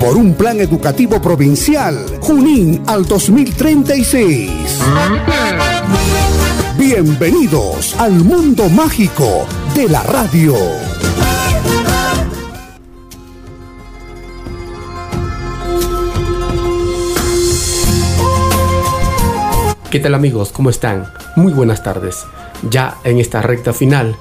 por un plan educativo provincial Junín al 2036. Bienvenidos al mundo mágico de la radio. ¿Qué tal amigos? ¿Cómo están? Muy buenas tardes. Ya en esta recta final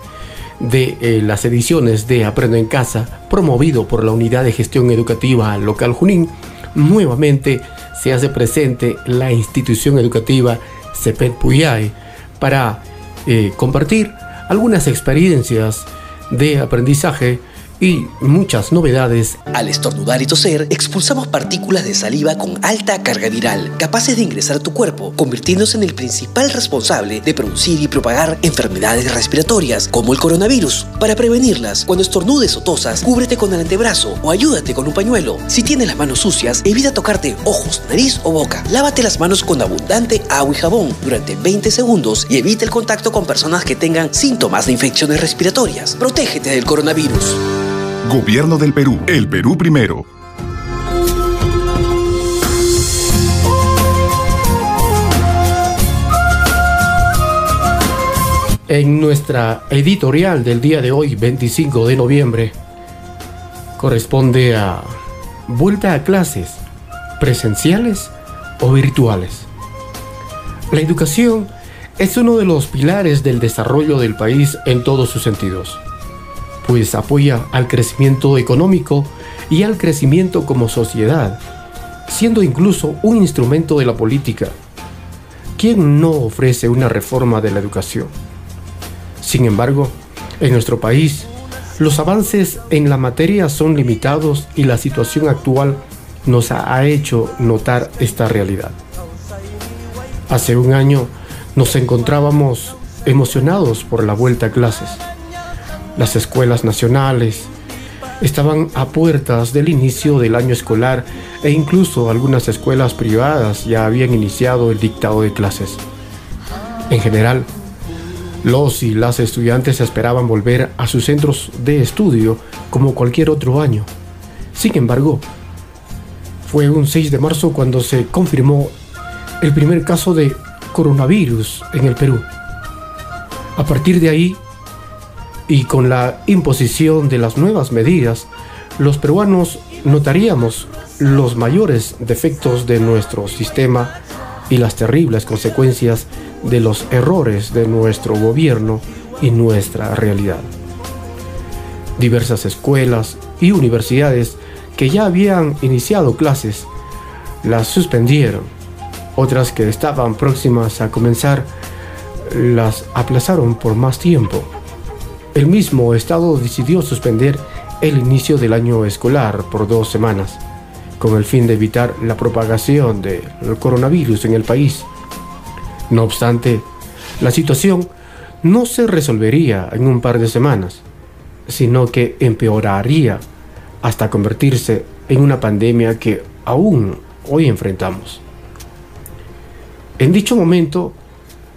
de eh, las ediciones de Aprendo en Casa, promovido por la Unidad de Gestión Educativa Local Junín, nuevamente se hace presente la institución educativa CEPET Puyay para eh, compartir algunas experiencias de aprendizaje y muchas novedades. Al estornudar y toser, expulsamos partículas de saliva con alta carga viral, capaces de ingresar a tu cuerpo, convirtiéndose en el principal responsable de producir y propagar enfermedades respiratorias, como el coronavirus. Para prevenirlas, cuando estornudes o tosas, cúbrete con el antebrazo o ayúdate con un pañuelo. Si tienes las manos sucias, evita tocarte ojos, nariz o boca. Lávate las manos con abundante agua y jabón durante 20 segundos y evita el contacto con personas que tengan síntomas de infecciones respiratorias. Protégete del coronavirus. Gobierno del Perú. El Perú primero. En nuestra editorial del día de hoy, 25 de noviembre, corresponde a vuelta a clases, presenciales o virtuales. La educación es uno de los pilares del desarrollo del país en todos sus sentidos pues apoya al crecimiento económico y al crecimiento como sociedad, siendo incluso un instrumento de la política. ¿Quién no ofrece una reforma de la educación? Sin embargo, en nuestro país, los avances en la materia son limitados y la situación actual nos ha hecho notar esta realidad. Hace un año nos encontrábamos emocionados por la vuelta a clases las escuelas nacionales estaban a puertas del inicio del año escolar e incluso algunas escuelas privadas ya habían iniciado el dictado de clases. En general, los y las estudiantes esperaban volver a sus centros de estudio como cualquier otro año. Sin embargo, fue un 6 de marzo cuando se confirmó el primer caso de coronavirus en el Perú. A partir de ahí, y con la imposición de las nuevas medidas, los peruanos notaríamos los mayores defectos de nuestro sistema y las terribles consecuencias de los errores de nuestro gobierno y nuestra realidad. Diversas escuelas y universidades que ya habían iniciado clases las suspendieron. Otras que estaban próximas a comenzar las aplazaron por más tiempo. El mismo Estado decidió suspender el inicio del año escolar por dos semanas, con el fin de evitar la propagación del coronavirus en el país. No obstante, la situación no se resolvería en un par de semanas, sino que empeoraría hasta convertirse en una pandemia que aún hoy enfrentamos. En dicho momento,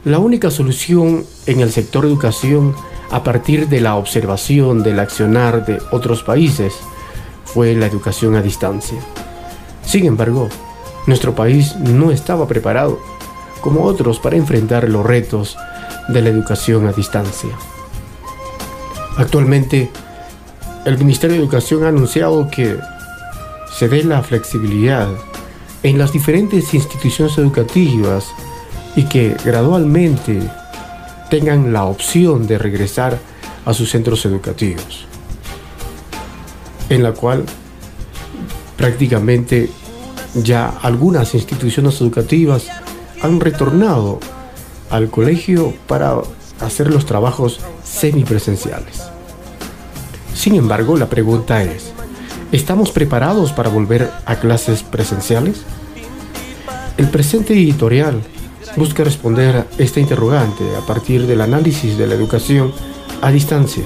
la única solución en el sector educación a partir de la observación del accionar de otros países fue la educación a distancia. Sin embargo, nuestro país no estaba preparado, como otros, para enfrentar los retos de la educación a distancia. Actualmente, el Ministerio de Educación ha anunciado que se dé la flexibilidad en las diferentes instituciones educativas y que gradualmente tengan la opción de regresar a sus centros educativos, en la cual prácticamente ya algunas instituciones educativas han retornado al colegio para hacer los trabajos semipresenciales. Sin embargo, la pregunta es, ¿estamos preparados para volver a clases presenciales? El presente editorial busca responder a esta interrogante a partir del análisis de la educación a distancia,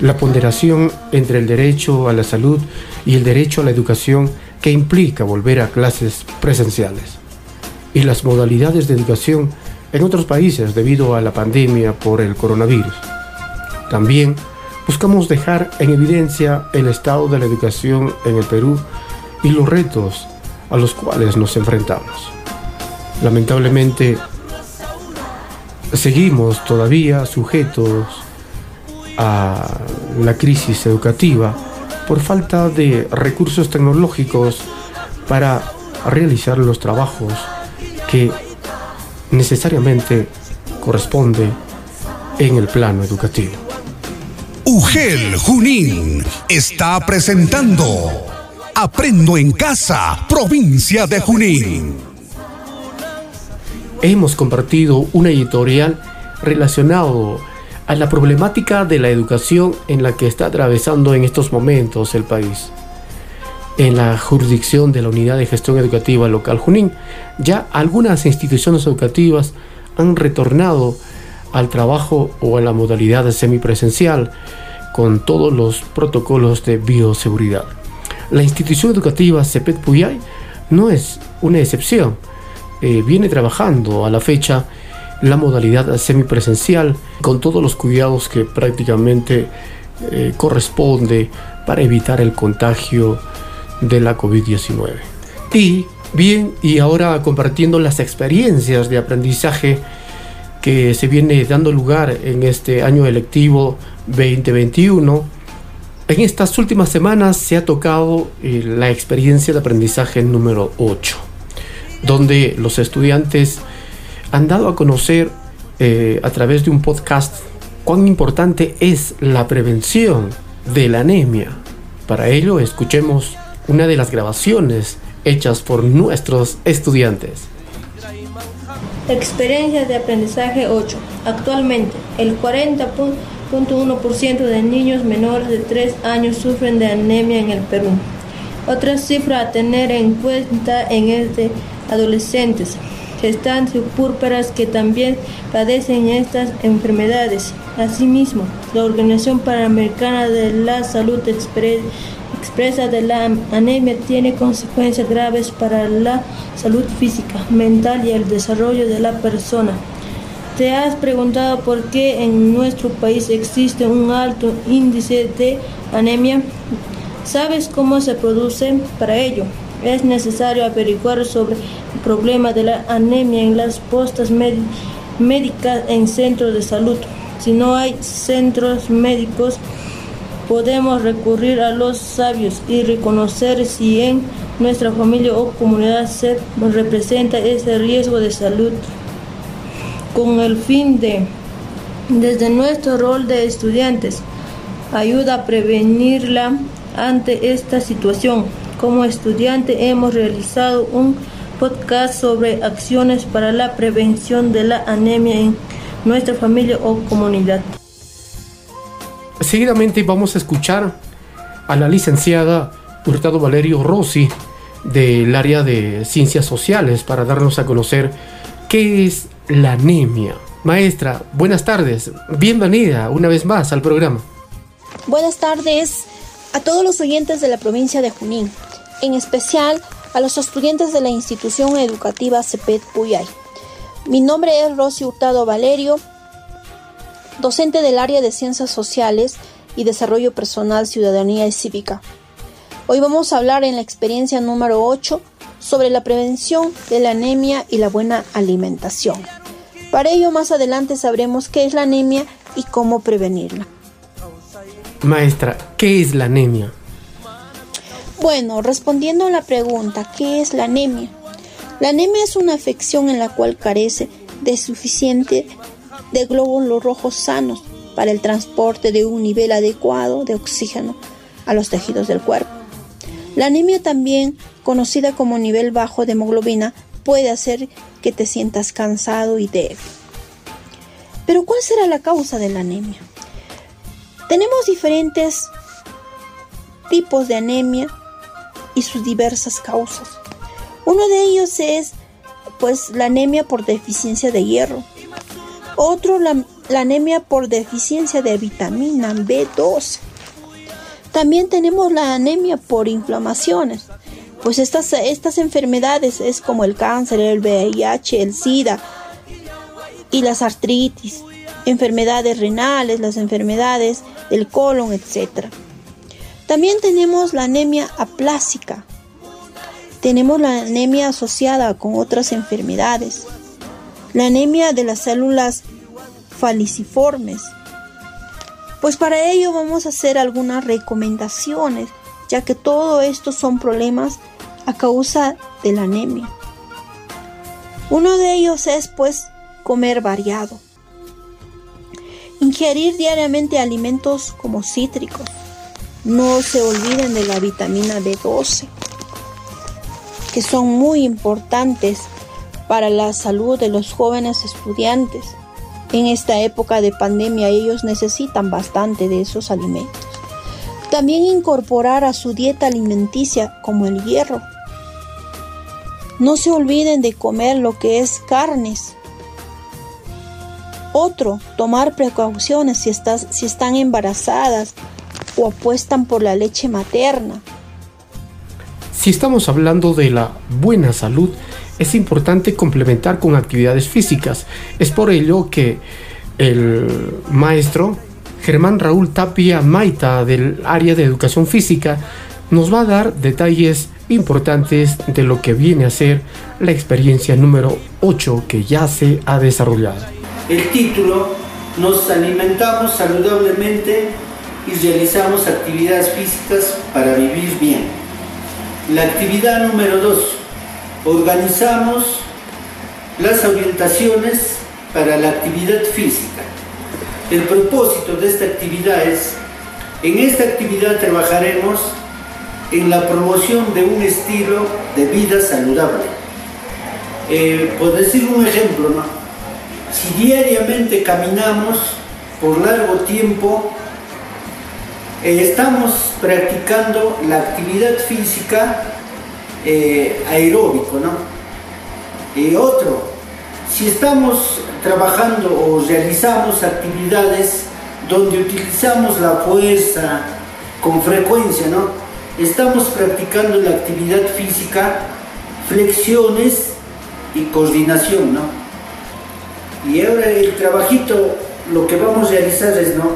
la ponderación entre el derecho a la salud y el derecho a la educación que implica volver a clases presenciales, y las modalidades de educación en otros países debido a la pandemia por el coronavirus. También buscamos dejar en evidencia el estado de la educación en el Perú y los retos a los cuales nos enfrentamos. Lamentablemente, seguimos todavía sujetos a la crisis educativa por falta de recursos tecnológicos para realizar los trabajos que necesariamente corresponde en el plano educativo. UGEL Junín está presentando Aprendo en Casa, provincia de Junín. Hemos compartido una editorial relacionado a la problemática de la educación en la que está atravesando en estos momentos el país. En la jurisdicción de la Unidad de Gestión Educativa Local Junín, ya algunas instituciones educativas han retornado al trabajo o a la modalidad semipresencial con todos los protocolos de bioseguridad. La institución educativa CEPET Puyay no es una excepción. Eh, viene trabajando a la fecha la modalidad semipresencial con todos los cuidados que prácticamente eh, corresponde para evitar el contagio de la COVID-19. Y bien, y ahora compartiendo las experiencias de aprendizaje que se viene dando lugar en este año electivo 2021, en estas últimas semanas se ha tocado eh, la experiencia de aprendizaje número 8, donde los estudiantes han dado a conocer eh, a través de un podcast cuán importante es la prevención de la anemia. Para ello, escuchemos una de las grabaciones hechas por nuestros estudiantes. Experiencia de aprendizaje 8. Actualmente, el 40.1% de niños menores de 3 años sufren de anemia en el Perú. Otra cifra a tener en cuenta en el de adolescentes gestantes púrpuras que también padecen estas enfermedades. Asimismo, la Organización Panamericana de la Salud expresa de la anemia tiene consecuencias graves para la salud física, mental y el desarrollo de la persona. ¿Te has preguntado por qué en nuestro país existe un alto índice de anemia? ¿Sabes cómo se produce? Para ello, es necesario averiguar sobre el problema de la anemia en las postas médicas en centros de salud. Si no hay centros médicos, podemos recurrir a los sabios y reconocer si en nuestra familia o comunidad se representa ese riesgo de salud con el fin de, desde nuestro rol de estudiantes, ayuda a prevenirla ante esta situación. Como estudiante hemos realizado un podcast sobre acciones para la prevención de la anemia en nuestra familia o comunidad. Seguidamente vamos a escuchar a la licenciada Hurtado Valerio Rossi del área de ciencias sociales para darnos a conocer qué es la anemia. Maestra, buenas tardes. Bienvenida una vez más al programa. Buenas tardes a todos los oyentes de la provincia de Junín en especial a los estudiantes de la institución educativa CEPET Puyay. Mi nombre es Rosy Hurtado Valerio, docente del área de Ciencias Sociales y Desarrollo Personal, Ciudadanía y Cívica. Hoy vamos a hablar en la experiencia número 8 sobre la prevención de la anemia y la buena alimentación. Para ello más adelante sabremos qué es la anemia y cómo prevenirla. Maestra, ¿qué es la anemia? Bueno, respondiendo a la pregunta, ¿qué es la anemia? La anemia es una afección en la cual carece de suficiente de glóbulos rojos sanos para el transporte de un nivel adecuado de oxígeno a los tejidos del cuerpo. La anemia también, conocida como nivel bajo de hemoglobina, puede hacer que te sientas cansado y débil. Pero ¿cuál será la causa de la anemia? Tenemos diferentes tipos de anemia y sus diversas causas. Uno de ellos es pues la anemia por deficiencia de hierro. Otro la, anemia por deficiencia de vitamina B12. También tenemos la anemia por inflamaciones. Pues estas, estas enfermedades es como el cáncer, el VIH, el SIDA y las artritis, enfermedades renales, las enfermedades del colon, etc. También tenemos la anemia aplásica. Tenemos la anemia asociada con otras enfermedades. La anemia de las células faliciformes. Pues para ello vamos a hacer algunas recomendaciones, ya que todo esto son problemas a causa de la anemia. Uno de ellos es pues comer variado. Ingerir diariamente alimentos como cítricos. No se olviden de la vitamina B12, que son muy importantes para la salud de los jóvenes estudiantes. En esta época de pandemia ellos necesitan bastante de esos alimentos. También incorporar a su dieta alimenticia como el hierro. No se olviden de comer lo que es carnes, otro, tomar precauciones si, estás, si están embarazadas o apuestan por la leche materna. Si estamos hablando de la buena salud, es importante complementar con actividades físicas. Es por ello que el maestro Germán Raúl Tapia Maita del área de educación física nos va a dar detalles importantes de lo que viene a ser la experiencia número 8 que ya se ha desarrollado el título, nos alimentamos saludablemente y realizamos actividades físicas para vivir bien. La actividad número dos, organizamos las orientaciones para la actividad física. El propósito de esta actividad es, en esta actividad trabajaremos en la promoción de un estilo de vida saludable. Eh, por decir un ejemplo, ¿no? si diariamente caminamos por largo tiempo, estamos practicando la actividad física eh, aeróbico, ¿no? Y otro, si estamos trabajando o realizamos actividades donde utilizamos la fuerza con frecuencia, ¿no? Estamos practicando la actividad física, flexiones y coordinación, ¿no? Y ahora el trabajito, lo que vamos a realizar es, ¿no?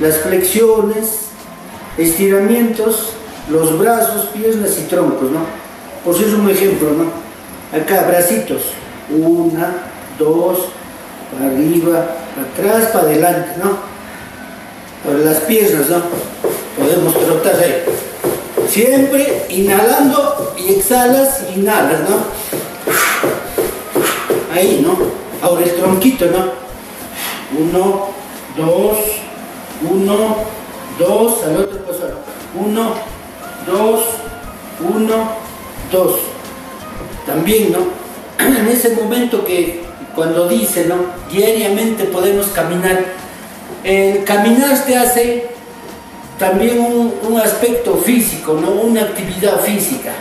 Las flexiones, estiramientos, los brazos, piernas y troncos, ¿no? Por eso es un ejemplo, ¿no? Acá, bracitos. Una, dos, para arriba, para atrás, para adelante, ¿no? Para las piernas, ¿no? Podemos trotar ahí. Siempre inhalando y exhalas, inhalas, ¿no? Ahí, ¿no? Ahora el tronquito, ¿no? Uno, dos, uno, dos, al otro paso. Uno, dos, uno, dos. También, ¿no? En ese momento que cuando dice, ¿no? Diariamente podemos caminar. El caminar te hace también un, un aspecto físico, ¿no? Una actividad física.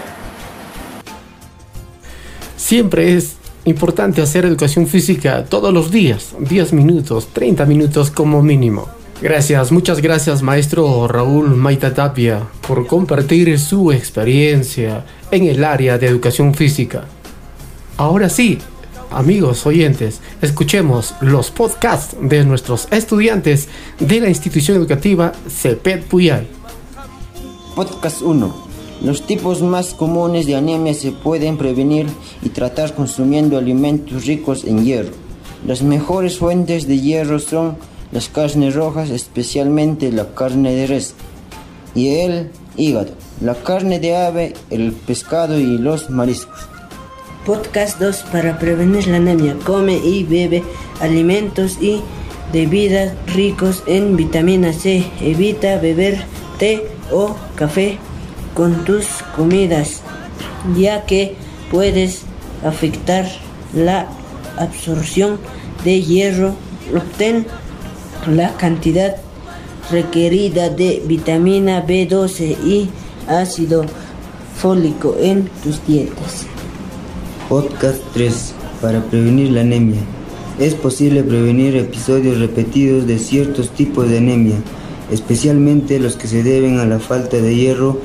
Siempre es Importante hacer educación física todos los días, 10 minutos, 30 minutos como mínimo. Gracias, muchas gracias maestro Raúl Maita Tapia por compartir su experiencia en el área de educación física. Ahora sí, amigos oyentes, escuchemos los podcasts de nuestros estudiantes de la institución educativa CEPET Puyal. Podcast 1 los tipos más comunes de anemia se pueden prevenir y tratar consumiendo alimentos ricos en hierro. Las mejores fuentes de hierro son las carnes rojas, especialmente la carne de res y el hígado, la carne de ave, el pescado y los mariscos. Podcast 2 para prevenir la anemia. Come y bebe alimentos y bebidas ricos en vitamina C. Evita beber té o café con tus comidas, ya que puedes afectar la absorción de hierro. Obtén la cantidad requerida de vitamina B12 y ácido fólico en tus dietas. Podcast 3. Para prevenir la anemia. Es posible prevenir episodios repetidos de ciertos tipos de anemia, especialmente los que se deben a la falta de hierro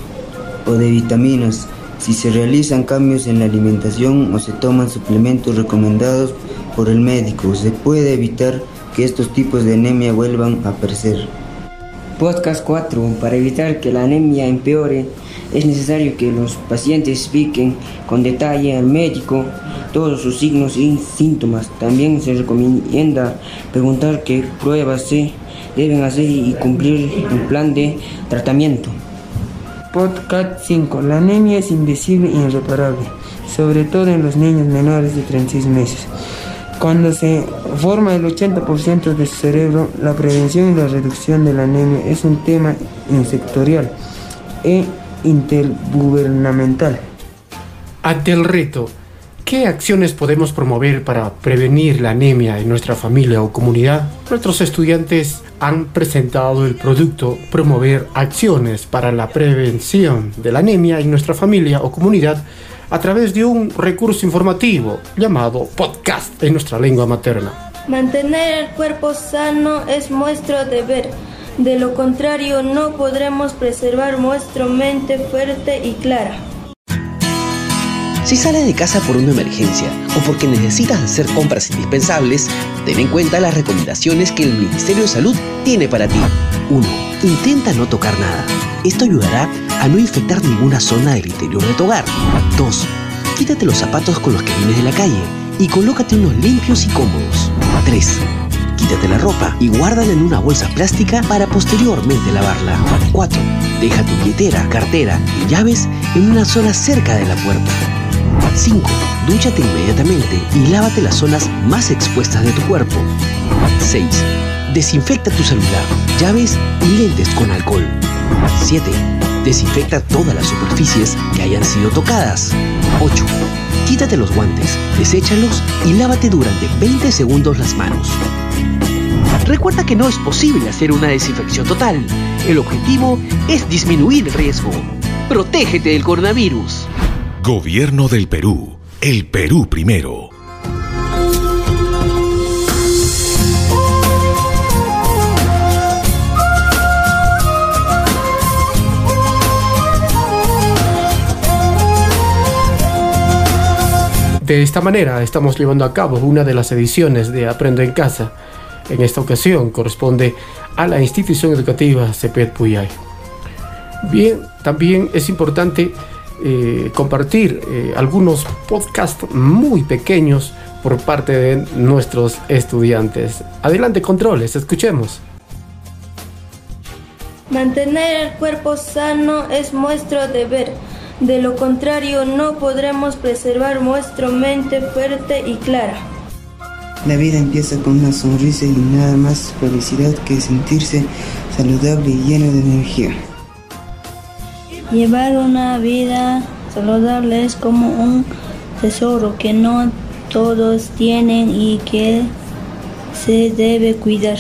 o de vitaminas, si se realizan cambios en la alimentación o se toman suplementos recomendados por el médico. Se puede evitar que estos tipos de anemia vuelvan a aparecer. Podcast 4. Para evitar que la anemia empeore, es necesario que los pacientes expliquen con detalle al médico todos sus signos y síntomas. También se recomienda preguntar qué pruebas se deben hacer y cumplir el plan de tratamiento. Podcast 5. La anemia es invisible e irreparable, sobre todo en los niños menores de 36 meses. Cuando se forma el 80% de su cerebro, la prevención y la reducción de la anemia es un tema insectorial e intergubernamental. Ante el reto, ¿qué acciones podemos promover para prevenir la anemia en nuestra familia o comunidad? Nuestros estudiantes han presentado el producto Promover acciones para la prevención de la anemia en nuestra familia o comunidad a través de un recurso informativo llamado podcast en nuestra lengua materna. Mantener el cuerpo sano es nuestro deber. De lo contrario, no podremos preservar nuestra mente fuerte y clara. Si sales de casa por una emergencia o porque necesitas hacer compras indispensables, ten en cuenta las recomendaciones que el Ministerio de Salud tiene para ti. 1. Intenta no tocar nada. Esto ayudará a no infectar ninguna zona del interior de tu hogar. 2. Quítate los zapatos con los que vienes de la calle y colócate unos limpios y cómodos. 3. Quítate la ropa y guárdala en una bolsa plástica para posteriormente lavarla. 4. Deja tu billetera, cartera y llaves en una zona cerca de la puerta. 5. Dúchate inmediatamente y lávate las zonas más expuestas de tu cuerpo. 6. Desinfecta tu celular, llaves y lentes con alcohol. 7. Desinfecta todas las superficies que hayan sido tocadas. 8. Quítate los guantes, deséchalos y lávate durante 20 segundos las manos. Recuerda que no es posible hacer una desinfección total. El objetivo es disminuir el riesgo. Protégete del coronavirus. Gobierno del Perú. El Perú primero. De esta manera estamos llevando a cabo una de las ediciones de Aprendo en Casa. En esta ocasión corresponde a la institución educativa CEPET Puyay. Bien, también es importante eh, compartir eh, algunos podcasts muy pequeños por parte de nuestros estudiantes. Adelante, controles, escuchemos. Mantener el cuerpo sano es nuestro deber. De lo contrario, no podremos preservar nuestra mente fuerte y clara. La vida empieza con una sonrisa y nada más felicidad que sentirse saludable y lleno de energía. Llevar una vida saludable es como un tesoro que no todos tienen y que se debe cuidar.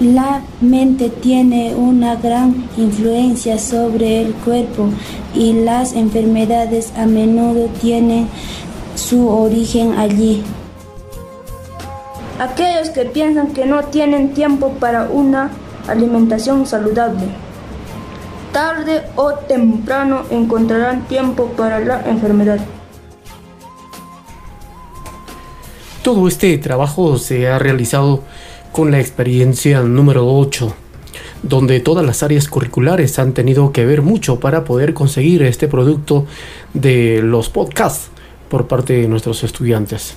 La mente tiene una gran influencia sobre el cuerpo y las enfermedades a menudo tienen su origen allí. Aquellos que piensan que no tienen tiempo para una alimentación saludable, tarde o temprano encontrarán tiempo para la enfermedad. Todo este trabajo se ha realizado con la experiencia número 8, donde todas las áreas curriculares han tenido que ver mucho para poder conseguir este producto de los podcasts por parte de nuestros estudiantes.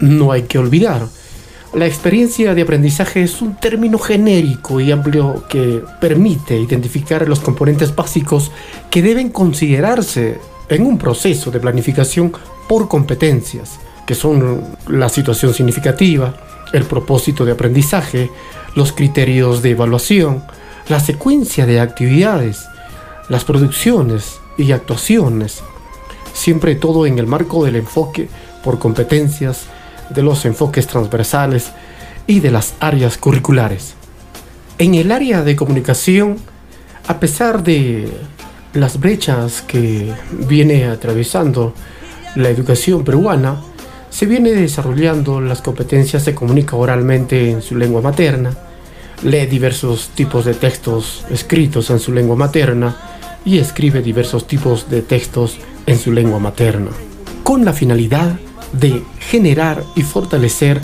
No hay que olvidar, la experiencia de aprendizaje es un término genérico y amplio que permite identificar los componentes básicos que deben considerarse en un proceso de planificación por competencias, que son la situación significativa, el propósito de aprendizaje, los criterios de evaluación, la secuencia de actividades, las producciones y actuaciones, siempre todo en el marco del enfoque por competencias, de los enfoques transversales y de las áreas curriculares. En el área de comunicación, a pesar de las brechas que viene atravesando la educación peruana, se viene desarrollando las competencias, se comunica oralmente en su lengua materna, lee diversos tipos de textos escritos en su lengua materna y escribe diversos tipos de textos en su lengua materna, con la finalidad de generar y fortalecer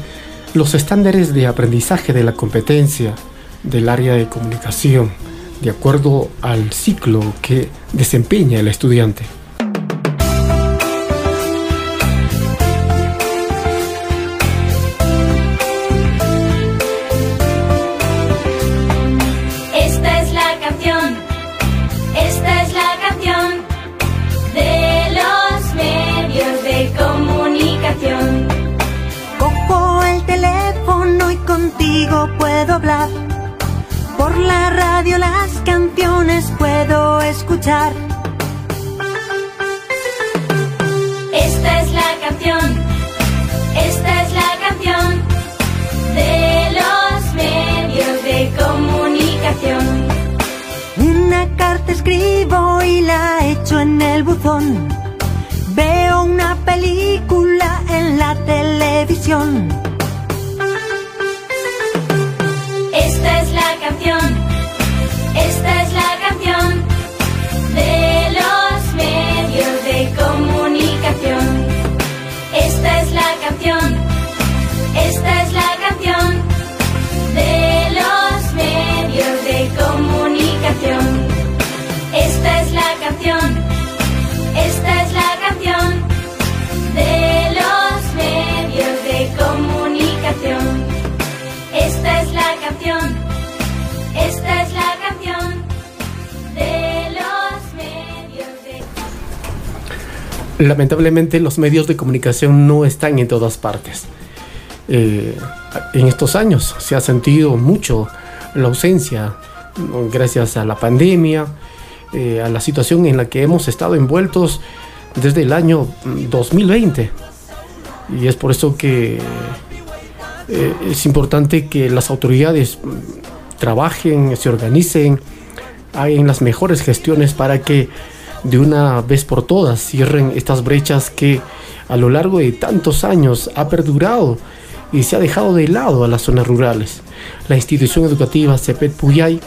los estándares de aprendizaje de la competencia del área de comunicación, de acuerdo al ciclo que desempeña el estudiante. Por la radio las canciones puedo escuchar. Esta es la canción, esta es la canción de los medios de comunicación. Una carta escribo y la echo en el buzón. Veo una película en la televisión. Esta Lamentablemente los medios de comunicación no están en todas partes. Eh, en estos años se ha sentido mucho la ausencia gracias a la pandemia, eh, a la situación en la que hemos estado envueltos desde el año 2020. Y es por eso que eh, es importante que las autoridades trabajen, se organicen, hagan las mejores gestiones para que de una vez por todas cierren estas brechas que a lo largo de tantos años ha perdurado y se ha dejado de lado a las zonas rurales. La institución educativa CEPET Puyay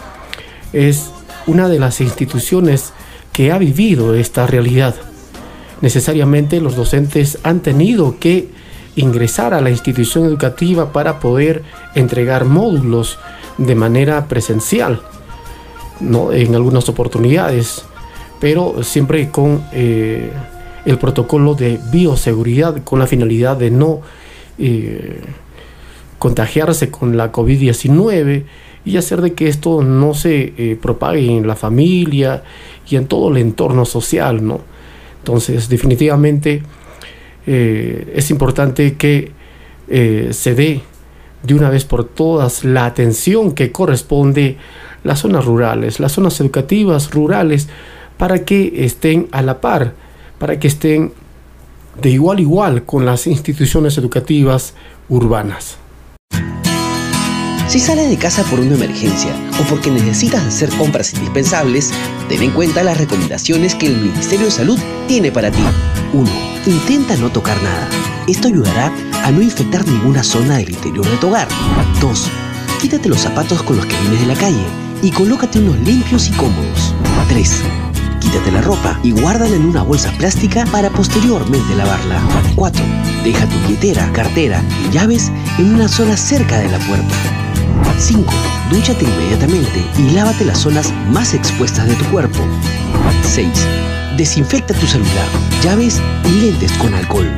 es una de las instituciones que ha vivido esta realidad. Necesariamente los docentes han tenido que ingresar a la institución educativa para poder entregar módulos de manera presencial, ¿no? en algunas oportunidades, pero siempre con eh, el protocolo de bioseguridad, con la finalidad de no eh, contagiarse con la COVID-19 y hacer de que esto no se eh, propague en la familia y en todo el entorno social, ¿no? Entonces, definitivamente es importante que se dé de una vez por todas la atención que corresponde las zonas rurales, las zonas educativas rurales, para que estén a la par, para que estén de igual a igual con las instituciones educativas urbanas. Si sales de casa por una emergencia o porque necesitas hacer compras indispensables, ten en cuenta las recomendaciones que el Ministerio de Salud tiene para ti. 1. Intenta no tocar nada. Esto ayudará a no infectar ninguna zona del interior de tu hogar. 2. Quítate los zapatos con los que vienes de la calle y colócate unos limpios y cómodos. 3. La ropa y guárdala en una bolsa plástica para posteriormente lavarla. 4. Deja tu billetera, cartera y llaves en una zona cerca de la puerta. 5. Dúchate inmediatamente y lávate las zonas más expuestas de tu cuerpo. 6. Desinfecta tu celular, llaves y lentes con alcohol.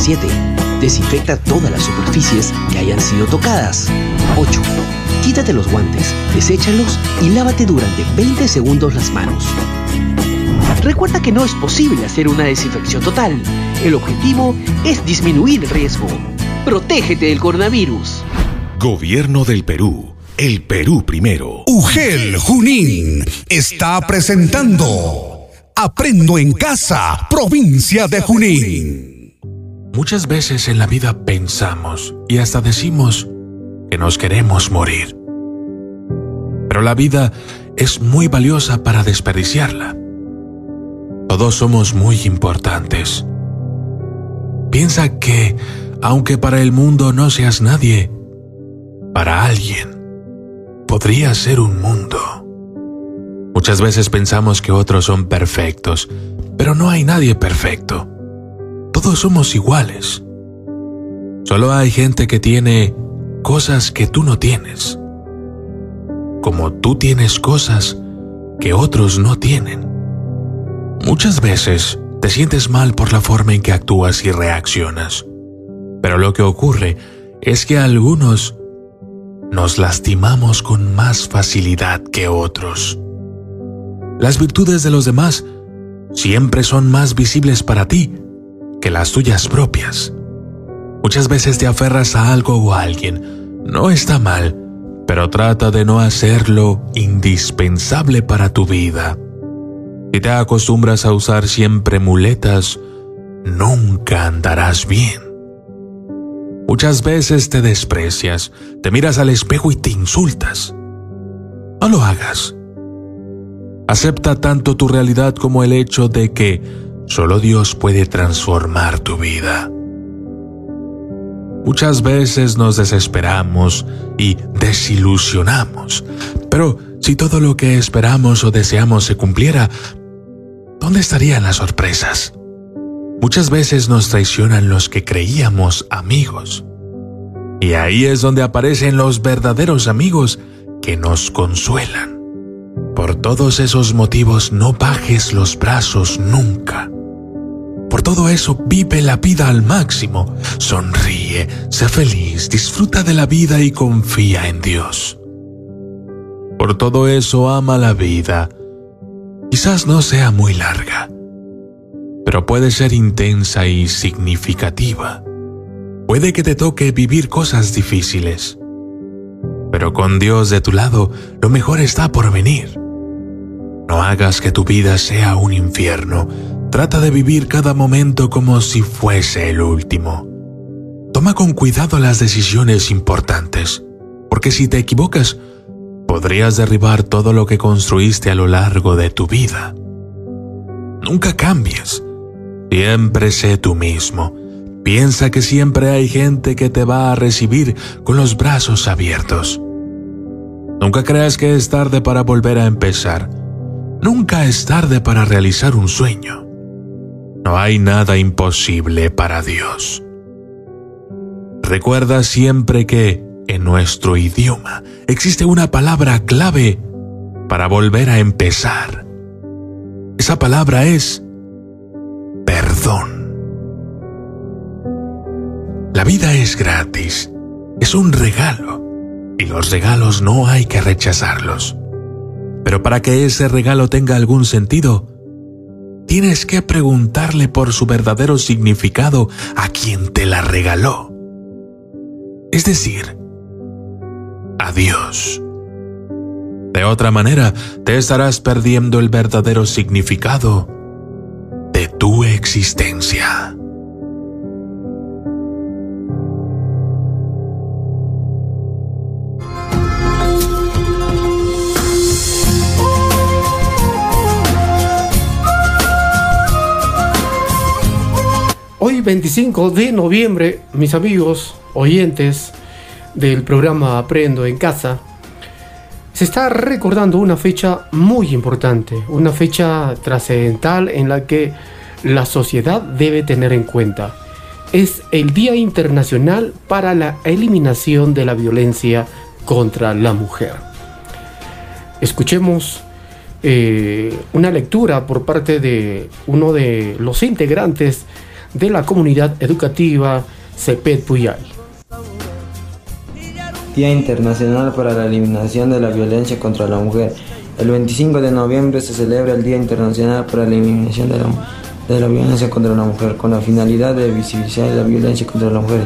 7. Desinfecta todas las superficies que hayan sido tocadas. 8. Quítate los guantes, deséchalos y lávate durante 20 segundos las manos. Recuerda que no es posible hacer una desinfección total. El objetivo es disminuir el riesgo. Protégete del coronavirus. Gobierno del Perú. El Perú primero. UGEL Junín está presentando Aprendo en Casa, provincia de Junín. Muchas veces en la vida pensamos y hasta decimos que nos queremos morir. Pero la vida es muy valiosa para desperdiciarla. Todos somos muy importantes. Piensa que, aunque para el mundo no seas nadie, para alguien podría ser un mundo. Muchas veces pensamos que otros son perfectos, pero no hay nadie perfecto. Todos somos iguales. Solo hay gente que tiene cosas que tú no tienes. Como tú tienes cosas que otros no tienen. Muchas veces te sientes mal por la forma en que actúas y reaccionas. Pero lo que ocurre es que algunos nos lastimamos con más facilidad que otros. Las virtudes de los demás siempre son más visibles para ti que las tuyas propias. Muchas veces te aferras a algo o a alguien. No está mal, pero trata de no hacerlo indispensable para tu vida. Si te acostumbras a usar siempre muletas, nunca andarás bien. Muchas veces te desprecias, te miras al espejo y te insultas. No lo hagas. Acepta tanto tu realidad como el hecho de que solo Dios puede transformar tu vida. Muchas veces nos desesperamos y desilusionamos, pero si todo lo que esperamos o deseamos se cumpliera, ¿dónde estarían las sorpresas? Muchas veces nos traicionan los que creíamos amigos. Y ahí es donde aparecen los verdaderos amigos que nos consuelan. Por todos esos motivos no bajes los brazos nunca. Por todo eso vive la vida al máximo, sonríe, sé feliz, disfruta de la vida y confía en Dios. Por todo eso ama la vida. Quizás no sea muy larga, pero puede ser intensa y significativa. Puede que te toque vivir cosas difíciles, pero con Dios de tu lado, lo mejor está por venir. No hagas que tu vida sea un infierno. Trata de vivir cada momento como si fuese el último. Toma con cuidado las decisiones importantes, porque si te equivocas, podrías derribar todo lo que construiste a lo largo de tu vida. Nunca cambies. Siempre sé tú mismo. Piensa que siempre hay gente que te va a recibir con los brazos abiertos. Nunca creas que es tarde para volver a empezar. Nunca es tarde para realizar un sueño. No hay nada imposible para Dios. Recuerda siempre que en nuestro idioma existe una palabra clave para volver a empezar. Esa palabra es perdón. La vida es gratis, es un regalo, y los regalos no hay que rechazarlos. Pero para que ese regalo tenga algún sentido, tienes que preguntarle por su verdadero significado a quien te la regaló. Es decir, a Dios. De otra manera, te estarás perdiendo el verdadero significado de tu existencia. Hoy 25 de noviembre, mis amigos oyentes del programa Aprendo en Casa, se está recordando una fecha muy importante, una fecha trascendental en la que la sociedad debe tener en cuenta. Es el Día Internacional para la Eliminación de la Violencia contra la Mujer. Escuchemos eh, una lectura por parte de uno de los integrantes de la comunidad educativa CEPET Puyay. Día Internacional para la Eliminación de la Violencia contra la Mujer. El 25 de noviembre se celebra el Día Internacional para la Eliminación de la, de la Violencia contra la Mujer, con la finalidad de visibilizar la violencia contra la mujer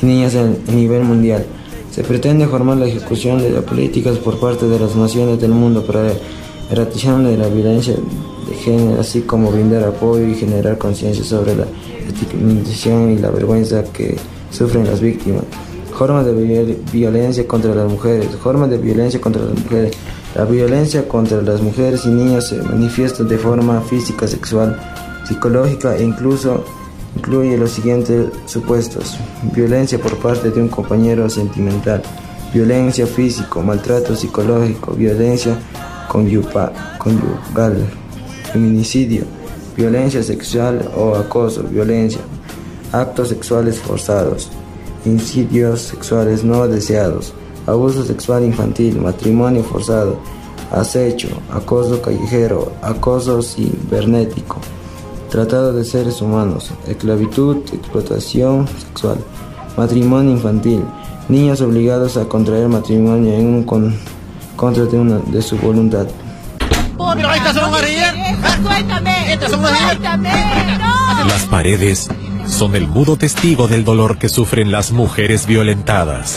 y niñas a nivel mundial. Se pretende formar la ejecución de las políticas por parte de las naciones del mundo para la erradicación de la violencia de género, así como brindar apoyo y generar conciencia sobre la estigmatización y la vergüenza que sufren las víctimas. Formas de violencia contra las mujeres. Formas de violencia contra las mujeres. La violencia contra las mujeres y niños se manifiesta de forma física, sexual, psicológica e incluso incluye los siguientes supuestos. Violencia por parte de un compañero sentimental, violencia físico, maltrato psicológico, violencia conyugal, feminicidio, violencia sexual o acoso, violencia, actos sexuales forzados, incidios sexuales no deseados, abuso sexual infantil, matrimonio forzado, acecho, acoso callejero, acoso cibernético, tratado de seres humanos, esclavitud, explotación sexual, matrimonio infantil, niños obligados a contraer matrimonio en un contra de, una, de su voluntad. Las paredes son el mudo testigo del dolor que sufren las mujeres violentadas.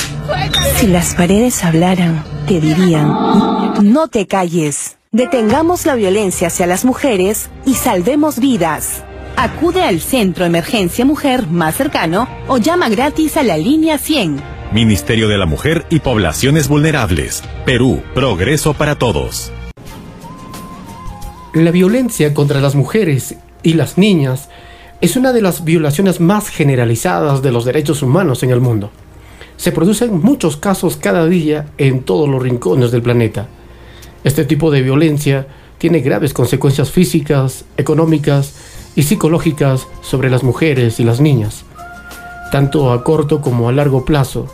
Si las paredes hablaran, te dirían, no te calles. Detengamos la violencia hacia las mujeres y salvemos vidas. Acude al Centro Emergencia Mujer más cercano o llama gratis a la línea 100. Ministerio de la Mujer y Poblaciones Vulnerables. Perú, progreso para todos. La violencia contra las mujeres y las niñas es una de las violaciones más generalizadas de los derechos humanos en el mundo. Se producen muchos casos cada día en todos los rincones del planeta. Este tipo de violencia tiene graves consecuencias físicas, económicas y psicológicas sobre las mujeres y las niñas, tanto a corto como a largo plazo,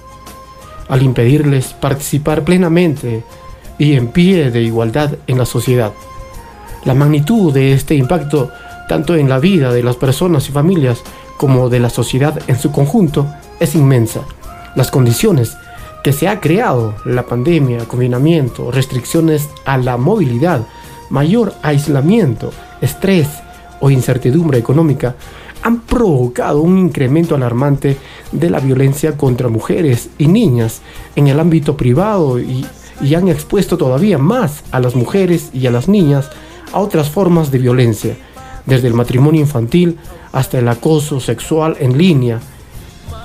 al impedirles participar plenamente y en pie de igualdad en la sociedad. La magnitud de este impacto tanto en la vida de las personas y familias como de la sociedad en su conjunto, es inmensa. Las condiciones que se ha creado, la pandemia, confinamiento, restricciones a la movilidad, mayor aislamiento, estrés o incertidumbre económica, han provocado un incremento alarmante de la violencia contra mujeres y niñas en el ámbito privado y, y han expuesto todavía más a las mujeres y a las niñas a otras formas de violencia desde el matrimonio infantil hasta el acoso sexual en línea,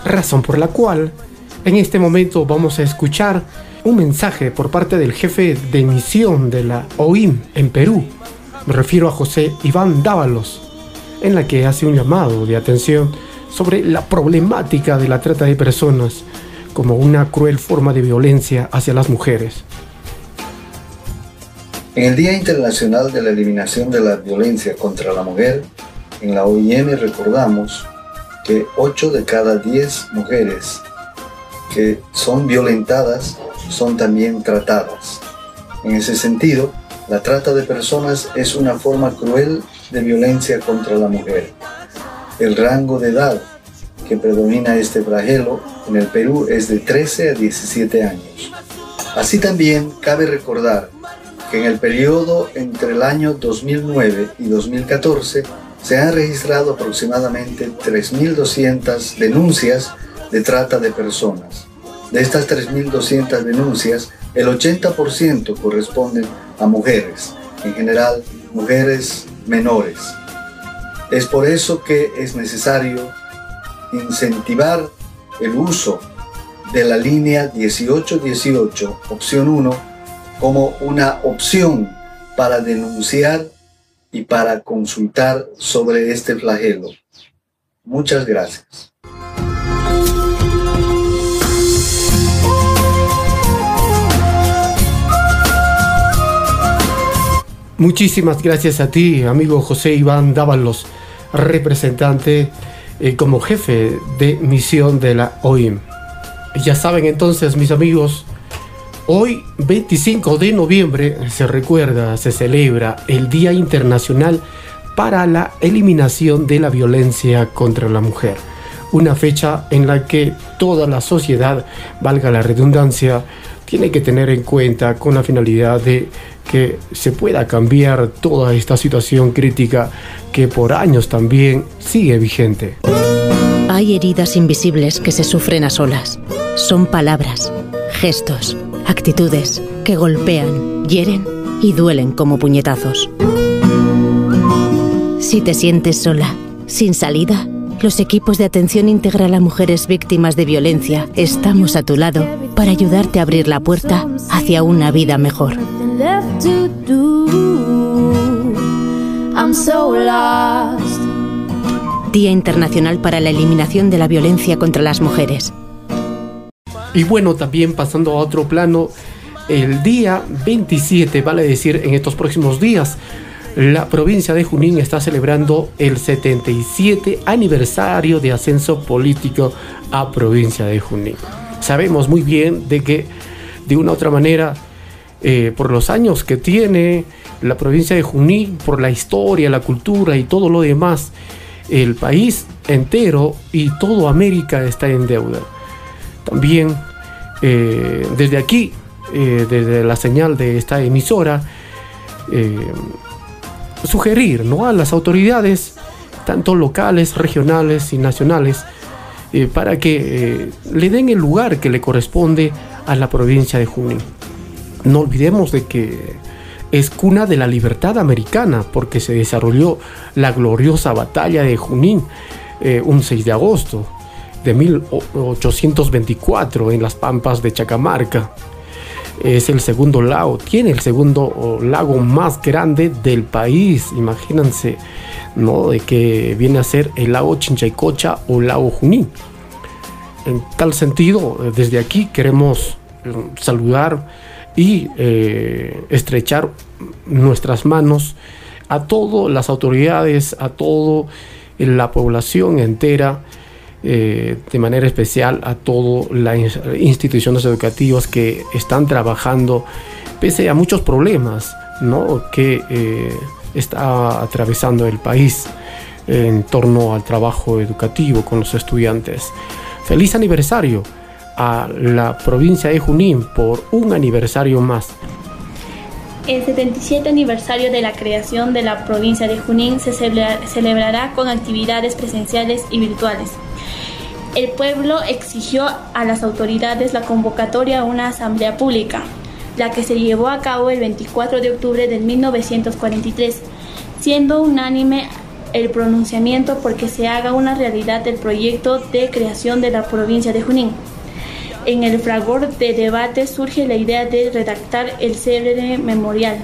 razón por la cual en este momento vamos a escuchar un mensaje por parte del jefe de misión de la OIM en Perú, me refiero a José Iván Dávalos, en la que hace un llamado de atención sobre la problemática de la trata de personas como una cruel forma de violencia hacia las mujeres. En el Día Internacional de la Eliminación de la Violencia contra la Mujer, en la OIM recordamos que 8 de cada 10 mujeres que son violentadas son también tratadas. En ese sentido, la trata de personas es una forma cruel de violencia contra la mujer. El rango de edad que predomina este flagelo en el Perú es de 13 a 17 años. Así también cabe recordar que en el periodo entre el año 2009 y 2014 se han registrado aproximadamente 3.200 denuncias de trata de personas. De estas 3.200 denuncias, el 80% corresponden a mujeres, en general mujeres menores. Es por eso que es necesario incentivar el uso de la línea 1818, opción 1, como una opción para denunciar y para consultar sobre este flagelo. Muchas gracias. Muchísimas gracias a ti, amigo José Iván Dávalos, representante eh, como jefe de misión de la OIM. Ya saben entonces, mis amigos, Hoy, 25 de noviembre, se recuerda, se celebra el Día Internacional para la Eliminación de la Violencia contra la Mujer. Una fecha en la que toda la sociedad, valga la redundancia, tiene que tener en cuenta con la finalidad de que se pueda cambiar toda esta situación crítica que por años también sigue vigente. Hay heridas invisibles que se sufren a solas. Son palabras, gestos actitudes que golpean, hieren y duelen como puñetazos. Si te sientes sola, sin salida, los equipos de atención integral a mujeres víctimas de violencia estamos a tu lado para ayudarte a abrir la puerta hacia una vida mejor. Día Internacional para la Eliminación de la Violencia contra las Mujeres. Y bueno, también pasando a otro plano, el día 27, vale decir, en estos próximos días, la provincia de Junín está celebrando el 77 aniversario de ascenso político a provincia de Junín. Sabemos muy bien de que de una u otra manera, eh, por los años que tiene la provincia de Junín, por la historia, la cultura y todo lo demás, el país entero y todo América está en deuda. También eh, desde aquí, eh, desde la señal de esta emisora, sugerir ¿no? a las autoridades, tanto locales, regionales y nacionales, para que le den el lugar que le corresponde a la provincia de Junín. No olvidemos de que es cuna de la libertad americana porque se desarrolló la gloriosa batalla de Junín eh, un 6 de agosto de 1824 en las pampas de Chacamarca. Es el segundo lago, tiene el segundo lago más grande del país, imagínense, ¿no? De que viene a ser el lago Chinchaycocha o lago Junín. En tal sentido, desde aquí queremos eh, saludar y eh, estrechar nuestras manos a todas las autoridades, a toda la población entera, eh, de manera especial a todas las instituciones educativas que están trabajando pese a muchos problemas ¿no? que está atravesando el país en torno al trabajo educativo con los estudiantes. Feliz aniversario a la provincia de Junín por un aniversario más. El 77 aniversario de la creación de la provincia de Junín se celebrará con actividades presenciales y virtuales. El pueblo exigió a las autoridades la convocatoria a una asamblea pública, la que se llevó a cabo el 24 de octubre de 1943, siendo unánime el pronunciamiento porque se haga una realidad el proyecto de creación de la provincia de Junín. En el fragor de debate surge la idea de redactar el célebre memorial,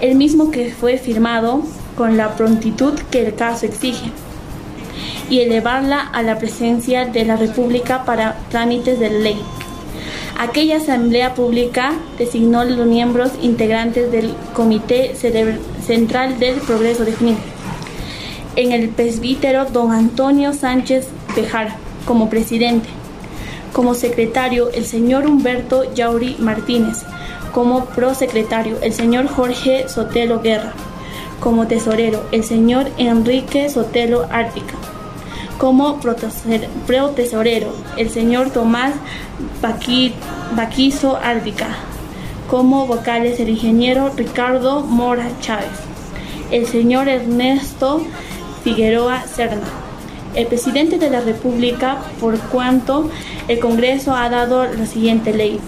el mismo que fue firmado con la prontitud que el caso exige, y elevarla a la presencia de la República para trámites de ley. Aquella asamblea pública designó los miembros integrantes del Comité Central del Progreso de Junín en el presbítero don Antonio Sánchez Bejar como presidente, como secretario el señor Humberto Yauri Martínez, como prosecretario el señor Jorge Sotelo Guerra, como tesorero el señor Enrique Sotelo Ártica, como protesorero el señor Tomás Baquizo Ártica, como vocales el ingeniero Ricardo Mora Chávez, el señor Ernesto Figueroa Serna, el presidente de la República, por cuanto el Congreso ha dado la siguiente ley.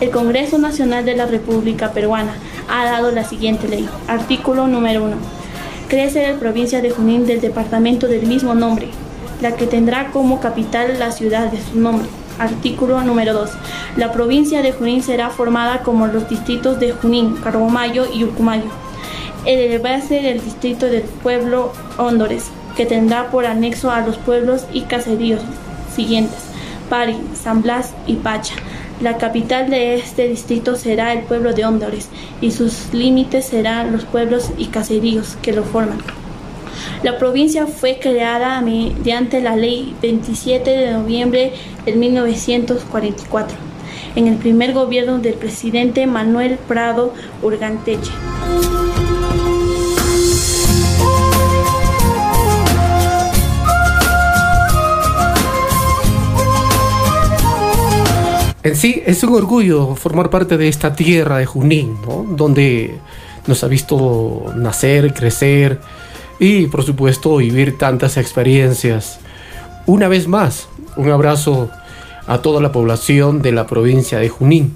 El Congreso Nacional de la República Peruana ha dado la siguiente ley. Artículo número 1. Crece la provincia de Junín del departamento del mismo nombre, la que tendrá como capital la ciudad de su nombre. Artículo número 2. La provincia de Junín será formada como los distritos de Junín, Carbomayo y Ucumayo el base del distrito del pueblo Hondores, que tendrá por anexo a los pueblos y caseríos siguientes, Pari, San Blas y Pacha. La capital de este distrito será el pueblo de Hondores y sus límites serán los pueblos y caseríos que lo forman. La provincia fue creada mediante la ley 27 de noviembre de 1944, en el primer gobierno del presidente Manuel Prado Urganteche. En sí es un orgullo formar parte de esta tierra de Junín, donde nos ha visto nacer, crecer y por supuesto vivir tantas experiencias. Una vez más, un abrazo a toda la población de la provincia de Junín.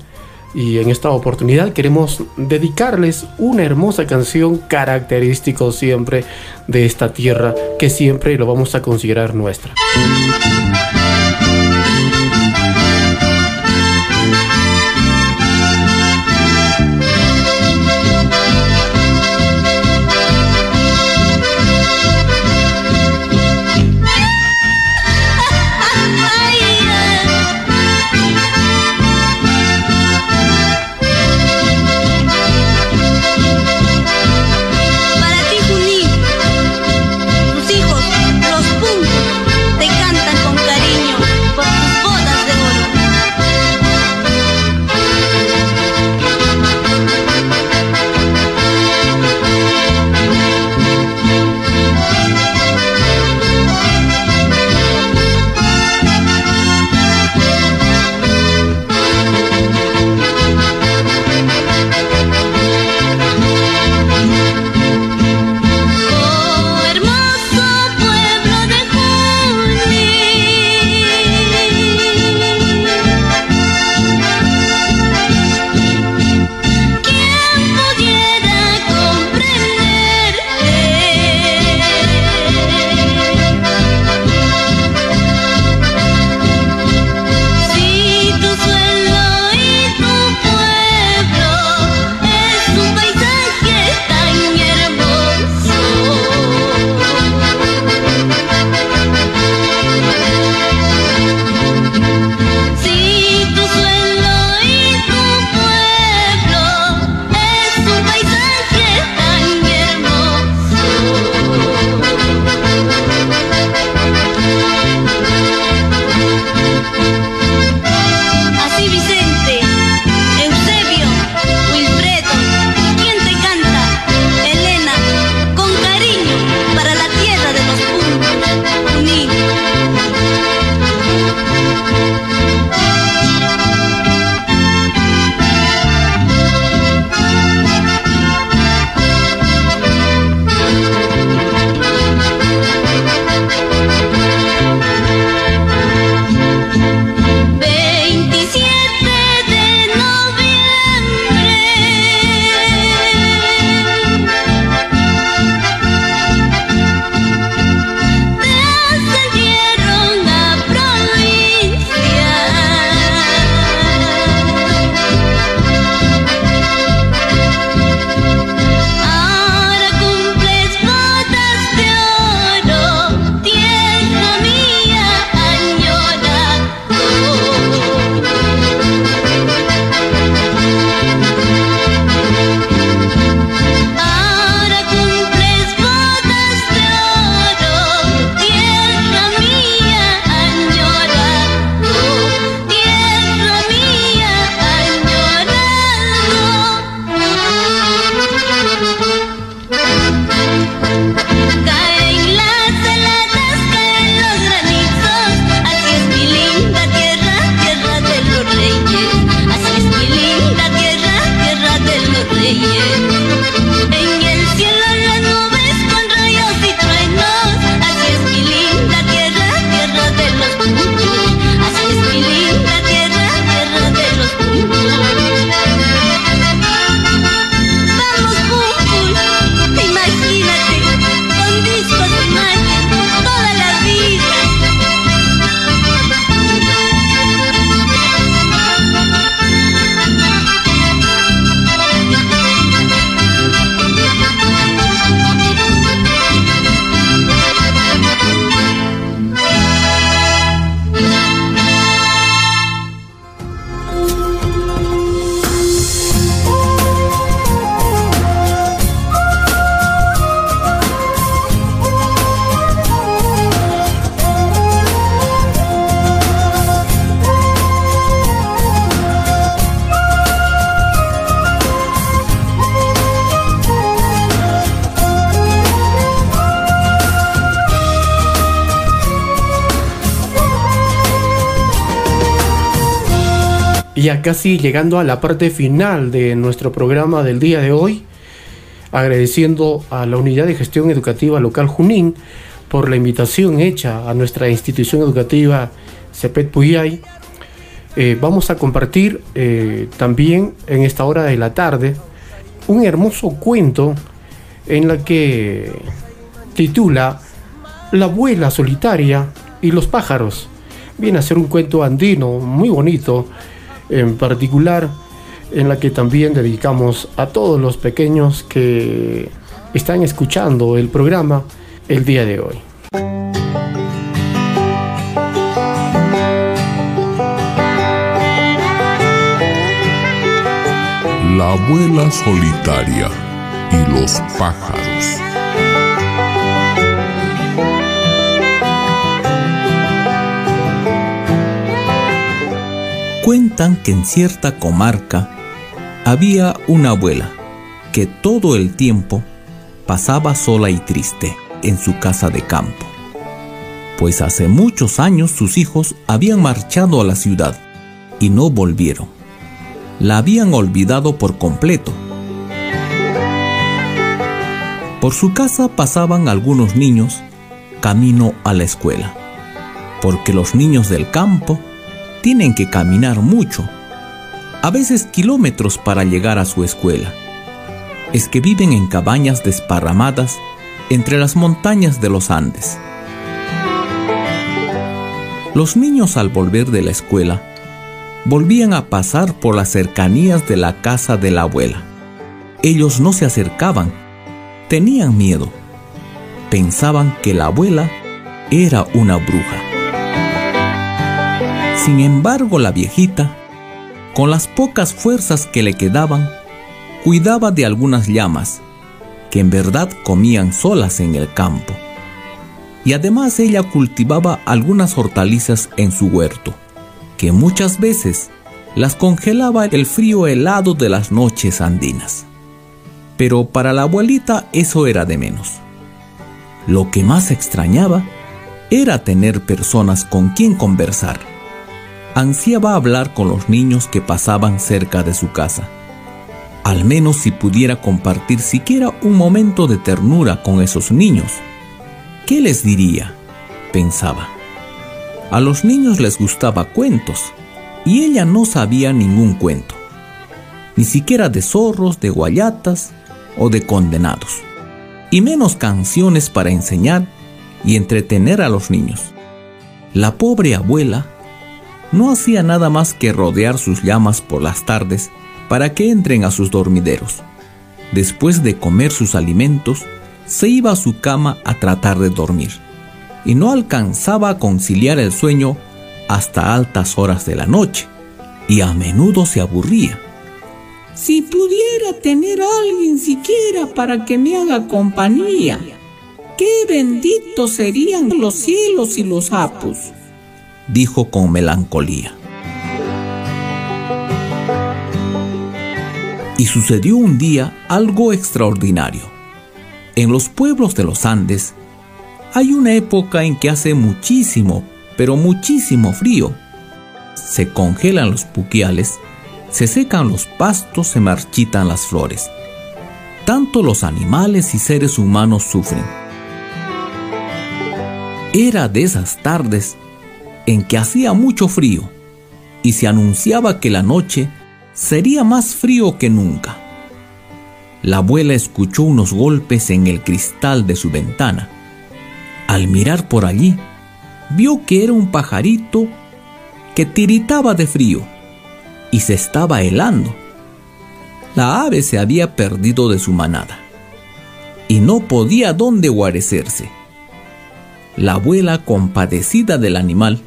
Y en esta oportunidad queremos dedicarles una hermosa canción característico siempre de esta tierra que siempre lo vamos a considerar nuestra. Ya casi llegando a la parte final de nuestro programa del día de hoy, agradeciendo a la Unidad de Gestión Educativa Local Junín por la invitación hecha a nuestra institución educativa CEPET Puyay. Eh, vamos a compartir eh, también en esta hora de la tarde un hermoso cuento en la que titula La abuela solitaria y los pájaros. Viene a ser un cuento andino muy bonito, en particular en la que también dedicamos a todos los pequeños que están escuchando el programa el día de hoy. La abuela solitaria y los pájaros. Que en cierta comarca había una abuela que todo el tiempo pasaba sola y triste en su casa de campo, pues hace muchos años sus hijos habían marchado a la ciudad y no volvieron. La habían olvidado por completo. Por su casa pasaban algunos niños camino a la escuela, porque los niños del campo tienen que caminar mucho, a veces kilómetros para llegar a su escuela. Es que viven en cabañas desparramadas entre las montañas de los Andes. Los niños al volver de la escuela volvían a pasar por las cercanías de la casa de la abuela. Ellos no se acercaban, tenían miedo, pensaban que la abuela era una bruja. Sin embargo, la viejita, con las pocas fuerzas que le quedaban, cuidaba de algunas llamas que en verdad comían solas en el campo. Y además ella cultivaba algunas hortalizas en su huerto, que muchas veces las congelaba el frío helado de las noches andinas. Pero para la abuelita eso era de menos. Lo que más extrañaba era tener personas con quien conversar ansiaba hablar con los niños que pasaban cerca de su casa. Al menos si pudiera compartir siquiera un momento de ternura con esos niños. ¿Qué les diría? pensaba. A los niños les gustaba cuentos y ella no sabía ningún cuento, ni siquiera de zorros, de guayatas o de condenados, y menos canciones para enseñar y entretener a los niños. La pobre abuela no hacía nada más que rodear sus llamas por las tardes para que entren a sus dormideros. Después de comer sus alimentos, se iba a su cama a tratar de dormir, y no alcanzaba a conciliar el sueño hasta altas horas de la noche, y a menudo se aburría. Si pudiera tener a alguien siquiera para que me haga compañía, qué benditos serían los cielos y los sapos dijo con melancolía. Y sucedió un día algo extraordinario. En los pueblos de los Andes hay una época en que hace muchísimo, pero muchísimo frío. Se congelan los puquiales, se secan los pastos, se marchitan las flores. Tanto los animales y seres humanos sufren. Era de esas tardes en que hacía mucho frío y se anunciaba que la noche sería más frío que nunca. La abuela escuchó unos golpes en el cristal de su ventana. Al mirar por allí, vio que era un pajarito que tiritaba de frío y se estaba helando. La ave se había perdido de su manada y no podía dónde guarecerse. La abuela, compadecida del animal,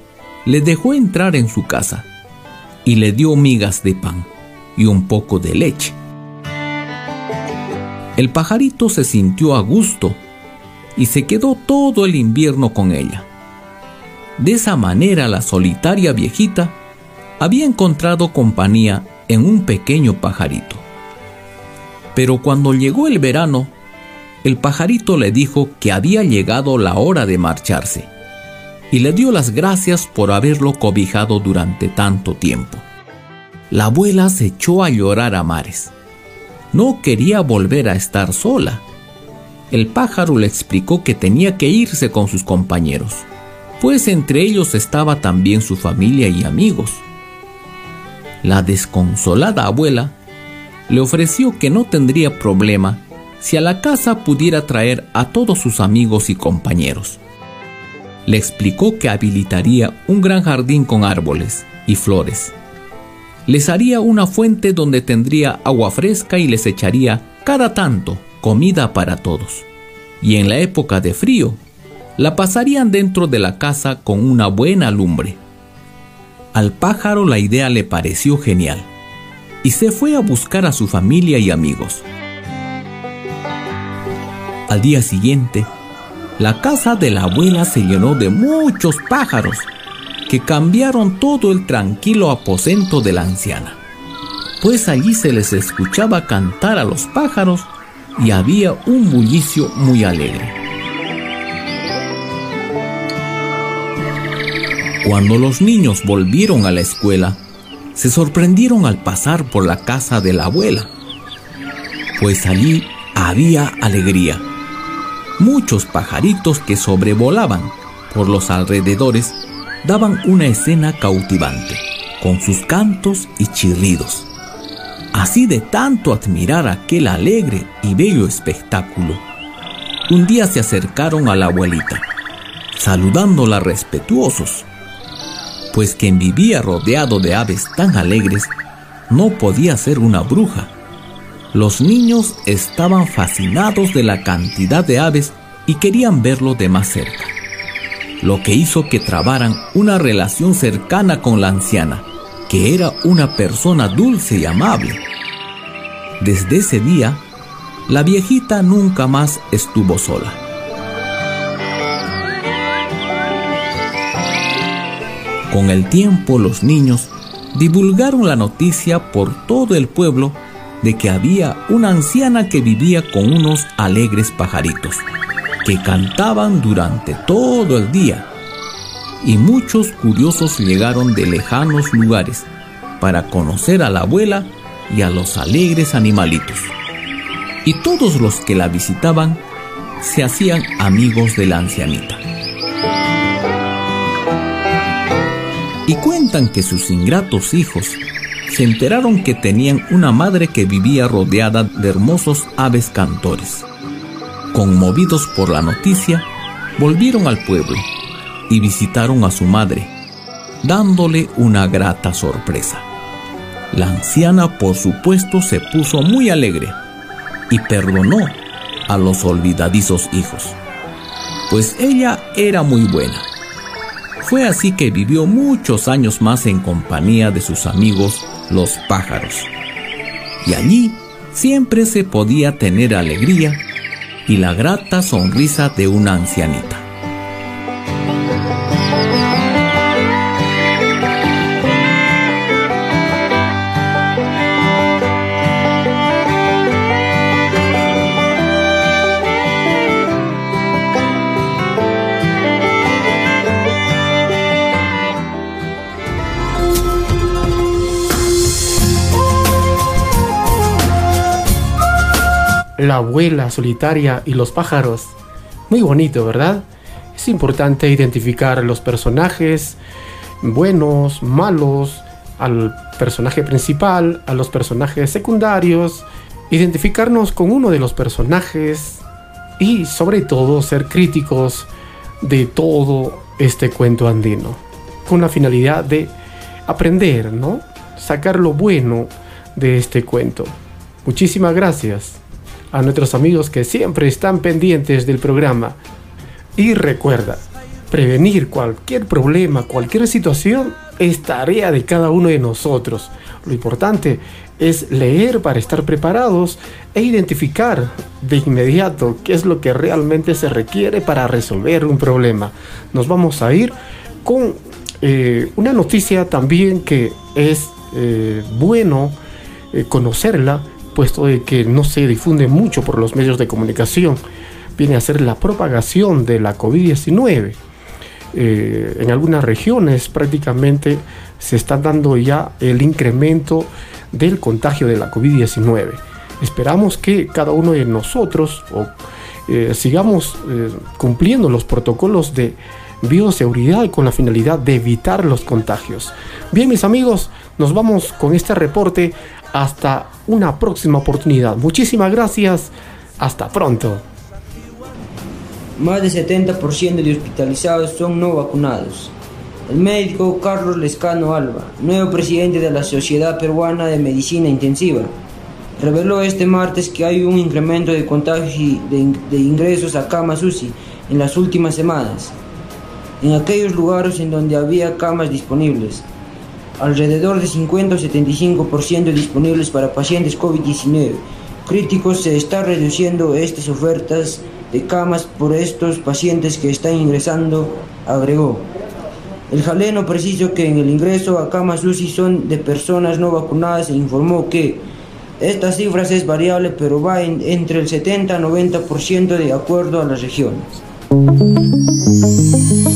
le dejó entrar en su casa y le dio migas de pan y un poco de leche. El pajarito se sintió a gusto y se quedó todo el invierno con ella. De esa manera la solitaria viejita había encontrado compañía en un pequeño pajarito. Pero cuando llegó el verano, el pajarito le dijo que había llegado la hora de marcharse y le dio las gracias por haberlo cobijado durante tanto tiempo. la abuela se echó a llorar a mares. No quería volver a estar sola. El pájaro le explicó que tenía que irse con sus compañeros, pues entre ellos estaba también su familia y amigos. La desconsolada abuela le ofreció que no tendría problema si a la casa pudiera traer a todos sus amigos y compañeros. Le explicó que habilitaría un gran jardín con árboles y flores. Les haría una fuente donde tendría agua fresca y les echaría cada tanto comida para todos. Y en la época de frío, la pasarían dentro de la casa con una buena lumbre. Al pájaro la idea le pareció genial y se fue a buscar a su familia y amigos. Al día siguiente, la casa de la abuela se llenó de muchos pájaros que cambiaron todo el tranquilo aposento de la anciana, pues allí se les escuchaba cantar a los pájaros y había un bullicio muy alegre. Cuando los niños volvieron a la escuela, se sorprendieron al pasar por la casa de la abuela, pues allí había alegría. Muchos pajaritos que sobrevolaban por los alrededores daban una escena cautivante, con sus cantos y chirridos. Así de tanto admirar aquel alegre y bello espectáculo, un día se acercaron a la abuelita, saludándola respetuosos, pues quien vivía rodeado de aves tan alegres no podía ser una bruja. Los niños estaban fascinados de la cantidad de aves y querían verlo de más cerca, lo que hizo que trabaran una relación cercana con la anciana, que era una persona dulce y amable. Desde ese día, la viejita nunca más estuvo sola. Con el tiempo los niños divulgaron la noticia por todo el pueblo de que había una anciana que vivía con unos alegres pajaritos, que cantaban durante todo el día. Y muchos curiosos llegaron de lejanos lugares para conocer a la abuela y a los alegres animalitos. Y todos los que la visitaban se hacían amigos de la ancianita. Y cuentan que sus ingratos hijos se enteraron que tenían una madre que vivía rodeada de hermosos aves cantores. Conmovidos por la noticia, volvieron al pueblo y visitaron a su madre, dándole una grata sorpresa. La anciana, por supuesto, se puso muy alegre y perdonó a los olvidadizos hijos, pues ella era muy buena. Fue así que vivió muchos años más en compañía de sus amigos los pájaros. Y allí siempre se podía tener alegría y la grata sonrisa de una ancianita. La abuela solitaria y los pájaros. Muy bonito, ¿verdad? Es importante identificar los personajes buenos, malos, al personaje principal, a los personajes secundarios, identificarnos con uno de los personajes y sobre todo ser críticos de todo este cuento andino, con la finalidad de aprender, ¿no? Sacar lo bueno de este cuento. Muchísimas gracias a nuestros amigos que siempre están pendientes del programa. Y recuerda, prevenir cualquier problema, cualquier situación es tarea de cada uno de nosotros. Lo importante es leer para estar preparados e identificar de inmediato qué es lo que realmente se requiere para resolver un problema. Nos vamos a ir con eh, una noticia también que es eh, bueno eh, conocerla puesto de que no se difunde mucho por los medios de comunicación. Viene a ser la propagación de la COVID-19. eh, en algunas regiones prácticamente se está dando ya el incremento del contagio de la COVID-19. Esperamos que cada uno de nosotros eh, sigamos eh, cumpliendo los protocolos de bioseguridad con la finalidad de evitar los contagios. Bien, mis amigos, nos vamos con este reporte hasta una próxima oportunidad. Muchísimas gracias. Hasta pronto. Más del 70% de hospitalizados son no vacunados. El médico Carlos Lescano Alba, nuevo presidente de la Sociedad Peruana de Medicina Intensiva, reveló este martes que hay un incremento de contagios y de, ingresos a camas UCI en las últimas semanas, en aquellos lugares en donde había camas disponibles, alrededor de 50 o 75% disponibles para pacientes COVID-19. Críticos se está reduciendo estas ofertas de camas por estos pacientes que están ingresando, agregó. El jaleno precisó que en el ingreso a camas UCI son de personas no vacunadas e informó que estas cifras es variable pero va entre el 70 y 90% de acuerdo a las regiones.